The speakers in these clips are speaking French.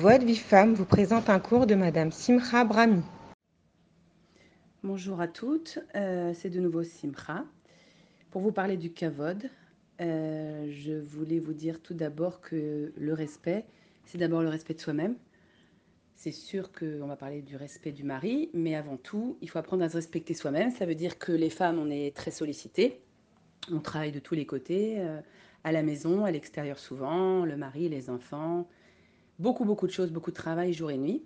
Voix de Vie Femme vous présente un cours de Madame Simcha Brahmi. Bonjour à toutes, euh, c'est de nouveau Simcha. Pour vous parler du kavod, euh, je voulais vous dire tout d'abord que le respect, c'est d'abord le respect de soi-même. C'est sûr qu'on va parler du respect du mari, mais avant tout, il faut apprendre à se respecter soi-même. Ça veut dire que les femmes, on est très sollicitées. On travaille de tous les côtés, euh, à la maison, à l'extérieur souvent, le mari, les enfants, beaucoup, beaucoup de choses, beaucoup de travail jour et nuit.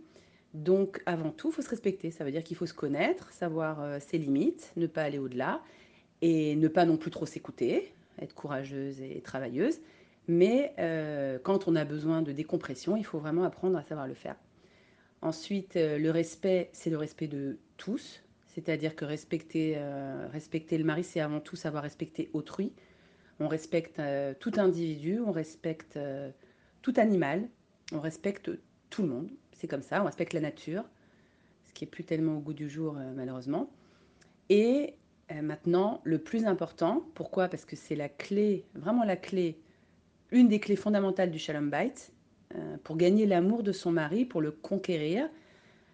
Donc, avant tout, il faut se respecter. Ça veut dire qu'il faut se connaître, savoir euh, ses limites, ne pas aller au-delà et ne pas non plus trop s'écouter, être courageuse et travailleuse. Mais euh, quand on a besoin de décompression, il faut vraiment apprendre à savoir le faire. Ensuite, euh, le respect, c'est le respect de tous. C'est-à-dire que respecter, respecter le mari, c'est avant tout savoir respecter autrui. On respecte tout individu, on respecte tout animal, on respecte tout le monde, c'est comme ça, on respecte la nature, ce qui est plus tellement au goût du jour euh, malheureusement. Et euh, maintenant, le plus important, pourquoi? Parce que c'est la clé, vraiment la clé, une des clés fondamentales du Shalom Bait, euh, pour gagner l'amour de son mari, pour le conquérir.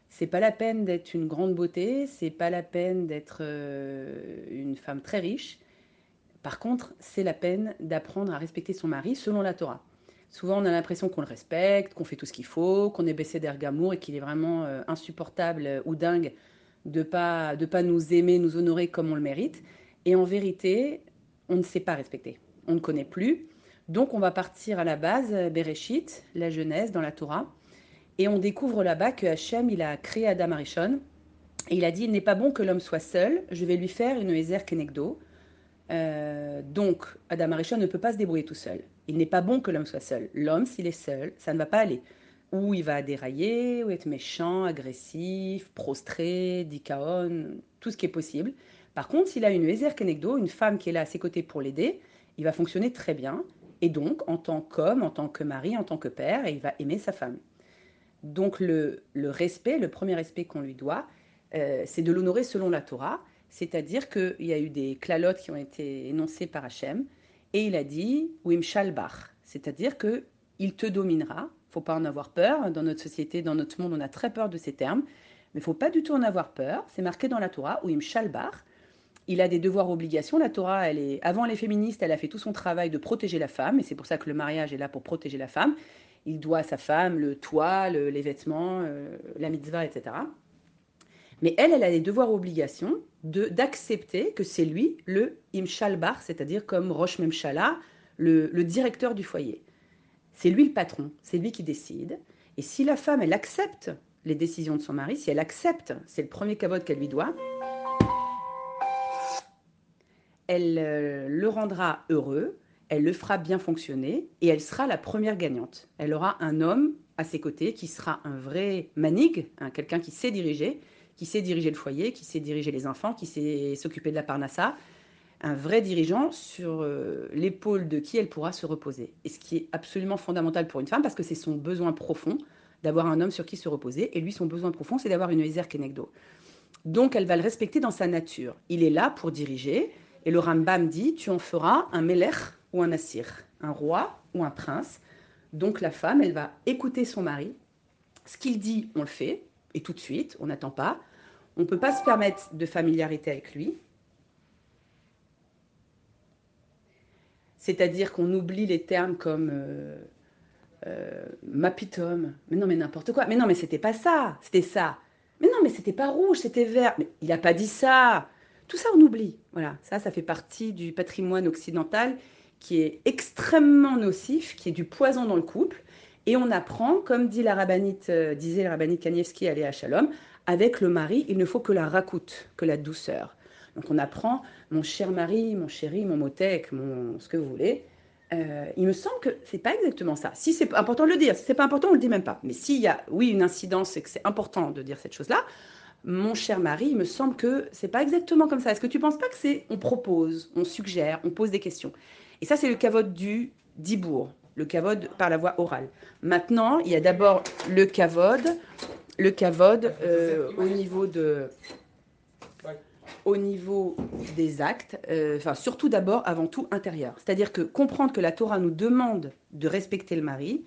C'est pas la peine d'être une grande beauté, c'est pas la peine d'être une femme très riche. Par contre, c'est la peine d'apprendre à respecter son mari selon la Torah. Souvent, on a l'impression qu'on le respecte, qu'on fait tout ce qu'il faut, qu'on est baissé d'ergamour et qu'il est vraiment euh, insupportable euh, ou dingue de pas, de pas nous aimer, nous honorer comme on le mérite. Et en vérité, on ne sait pas respecter. On ne connaît plus. Donc, on va partir à la base, euh, Bereshit, la Genèse, dans la Torah. Et on découvre là-bas que Hachem, il a créé Adam Arishon. Et il a dit, il n'est pas bon que l'homme soit seul, je vais lui faire une Ezer Kenegdo. donc, Adam Arishon ne peut pas se débrouiller tout seul. Il n'est pas bon que l'homme soit seul. L'homme, s'il est seul, ça ne va pas aller. Ou il va dérailler, ou être méchant, agressif, prostré, dikaon, tout ce qui est possible. Par contre, s'il a une Ezer Kenegdo, une femme qui est là à ses côtés pour l'aider, il va fonctionner très bien. Et donc, en tant qu'homme, en tant que mari, en tant que père, il va aimer sa femme. Donc, le, respect, le premier respect qu'on lui doit, euh, c'est de l'honorer selon la Torah. C'est-à-dire qu'il y a eu des clalotes qui ont été énoncées par Hachem. Et il a dit Wim Shalbach, c'est-à-dire que il te dominera. Faut pas en avoir peur. Dans notre société, dans notre monde, on a très peur de ces termes, mais faut pas du tout en avoir peur. C'est marqué dans la Torah Wim Shalbach. Il a des devoirs obligations. La Torah, elle est avant les féministes, elle a fait tout son travail de protéger la femme, et c'est pour ça que le mariage est là pour protéger la femme. Il doit à sa femme le toit, les vêtements, euh, la mitzvah, etc. Mais elle, elle a des devoirs obligations d'accepter que c'est lui le imshalbar, c'est-à-dire comme Roche Memshala, le, le directeur du foyer. C'est lui le patron, c'est lui qui décide. Et si la femme, elle accepte les décisions de son mari, si elle accepte, c'est le premier cavote qu'elle lui doit, elle euh, le rendra heureux, elle le fera bien fonctionner et elle sera la première gagnante. Elle aura un homme à ses côtés qui sera un vrai manig, quelqu'un qui sait diriger qui sait diriger le foyer, qui sait diriger les enfants, qui sait s'occuper de la parnassa, un vrai dirigeant sur euh, l'épaule de qui elle pourra se reposer. Et ce qui est absolument fondamental pour une femme, parce que c'est son besoin profond d'avoir un homme sur qui se reposer, et lui, son besoin profond, c'est d'avoir une Ezer. Donc, elle va le respecter dans sa nature. Il est là pour diriger, et le Rambam dit, tu en feras un Melech ou un Assir, un roi ou un prince. Donc, la femme, elle va écouter son mari. Ce qu'il dit, on le fait, et tout de suite, on n'attend pas. On ne peut pas se permettre de familiarité avec lui. C'est-à-dire qu'on oublie les termes comme euh, euh. Mais non, mais n'importe quoi. Mais non, mais c'était pas ça. C'était ça. Mais non, mais c'était pas rouge, c'était vert. Mais il n'a pas dit ça. Tout ça, on oublie. Voilà, ça, ça fait partie du patrimoine occidental qui est extrêmement nocif, qui est du poison dans le couple. Et on apprend, comme euh, disait la rabbinite Kanievski à Shalom, avec le mari, il ne faut que la racoute, que la douceur. Donc on apprend, mon cher mari, mon chéri, mon motek, mon ce que vous voulez. Euh, il me semble que c'est pas exactement ça. Si c'est important de le dire, si c'est pas important, on le dit même pas. Mais s'il y a, oui, une incidence et que c'est important de dire cette chose-là, mon cher mari, il me semble que c'est pas exactement comme ça. Est-ce que tu penses pas que c'est on propose, on suggère, on pose des questions? Et ça, c'est le cavote du dibour, le cavode par la voie orale. Maintenant, il y a d'abord le cavode le cavode euh, au niveau de au niveau des actes, euh, enfin surtout d'abord, avant tout intérieur. C'est-à-dire que comprendre que la Torah nous demande de respecter le mari,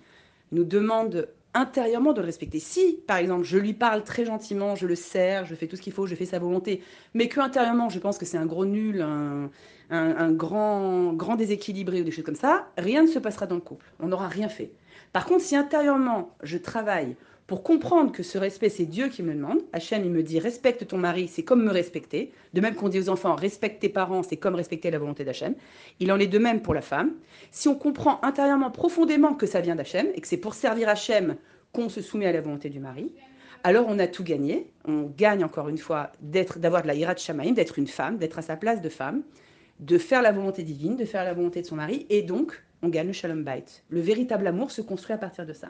nous demande intérieurement de le respecter. Si, par exemple, je lui parle très gentiment, je le sers, je fais tout ce qu'il faut, je fais sa volonté, mais que intérieurement je pense que c'est un gros nul, un, un, un, grand, grand déséquilibré ou des choses comme ça, rien ne se passera dans le couple. On n'aura rien fait. Par contre, si intérieurement je travaille pour comprendre que ce respect, c'est Dieu qui me demande. Hachem, il me dit respecte ton mari, c'est comme me respecter. De même qu'on dit aux enfants respecte tes parents, c'est comme respecter la volonté d'Hachem. Il en est de même pour la femme. Si on comprend intérieurement profondément que ça vient d'Hachem et que c'est pour servir Hachem qu'on se soumet à la volonté du mari, alors on a tout gagné. On gagne encore une fois d'être, d'avoir de la hirat shamaïm, d'être une femme, d'être à sa place de femme, de faire la volonté divine, de faire la volonté de son mari, et donc on gagne le shalom bait. Le véritable amour se construit à partir de ça.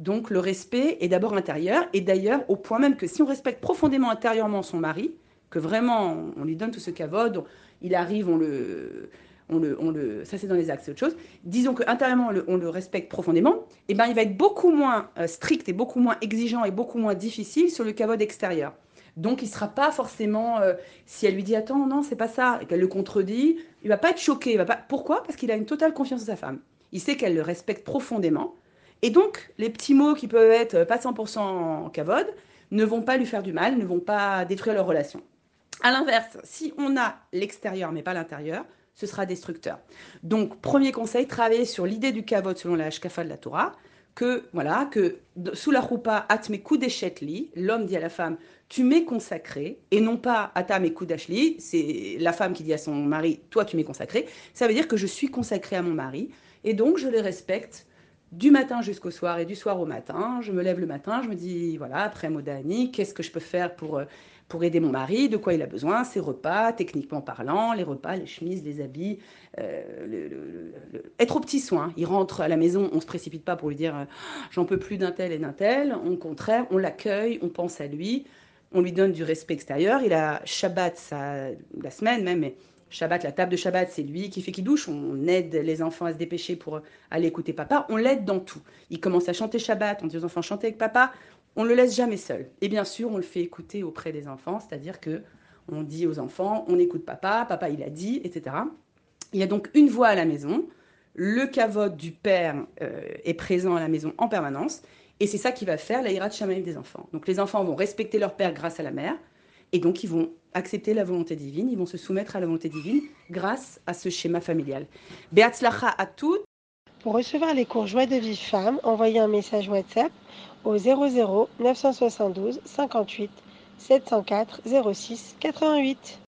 Donc le respect est d'abord intérieur, et d'ailleurs au point même que si on respecte profondément intérieurement son mari, que vraiment on lui donne tout ce cavode, il arrive, on le, on le, ça c'est dans les actes, c'est autre chose. Disons qu'intérieurement on le, on le respecte profondément, et eh ben il va être beaucoup moins euh, strict et beaucoup moins exigeant et beaucoup moins difficile sur le cavode extérieur. Donc il ne sera pas forcément, euh, si elle lui dit attends non c'est pas ça et qu'elle le contredit, il va pas être choqué. Il va pas... Pourquoi? Parce qu'il a une totale confiance en sa femme. Il sait qu'elle le respecte profondément et donc, les petits mots qui peuvent être pas 100% en cavode ne vont pas lui faire du mal, ne vont pas détruire leur relation. À l'inverse, si on a l'extérieur mais pas l'intérieur, ce sera destructeur. Donc, premier conseil, travailler sur l'idée du kavod selon la Hashkafa de la Torah, que, voilà, que sous la roupa, atme li, l'homme dit à la femme, tu m'es consacré, et non pas atam et kudashli, c'est la femme qui dit à son mari, toi tu m'es consacré, ça veut dire que je suis consacré à mon mari, et donc je le respecte du matin jusqu'au soir et du soir au matin. Je me lève le matin, je me dis, voilà, après Modani, qu'est-ce que je peux faire pour, euh, pour aider mon mari, de quoi il a besoin, ses repas, techniquement parlant, les repas, les chemises, les habits, euh, le, être au petit soin. Il rentre à la maison, on ne se précipite pas pour lui dire, euh, j'en peux plus d'un tel et d'un tel. Au contraire, on l'accueille, on pense à lui, on lui donne du respect extérieur. Il a Shabbat, ça, la semaine même, mais Shabbat, la table de Shabbat, c'est lui qui fait qui douche. On aide les enfants à se dépêcher pour aller écouter papa. On l'aide dans tout. Il commence à chanter Shabbat, on dit aux enfants chantez avec papa. On le laisse jamais seul. Et bien sûr, on le fait écouter auprès des enfants, c'est-à-dire que on dit aux enfants on écoute papa, papa il a dit, etc. Il y a donc une voix à la maison. Le cavote du père euh, est présent à la maison en permanence. Et c'est ça qui va faire la hirat des enfants. Donc les enfants vont respecter leur père grâce à la mère. Et donc, ils vont accepter la volonté divine, ils vont se soumettre à la volonté divine grâce à ce schéma familial. Beatzlacha à toutes. Pour recevoir les cours Joie de vie femme, envoyez un message WhatsApp au 00 972 58 704 06 88.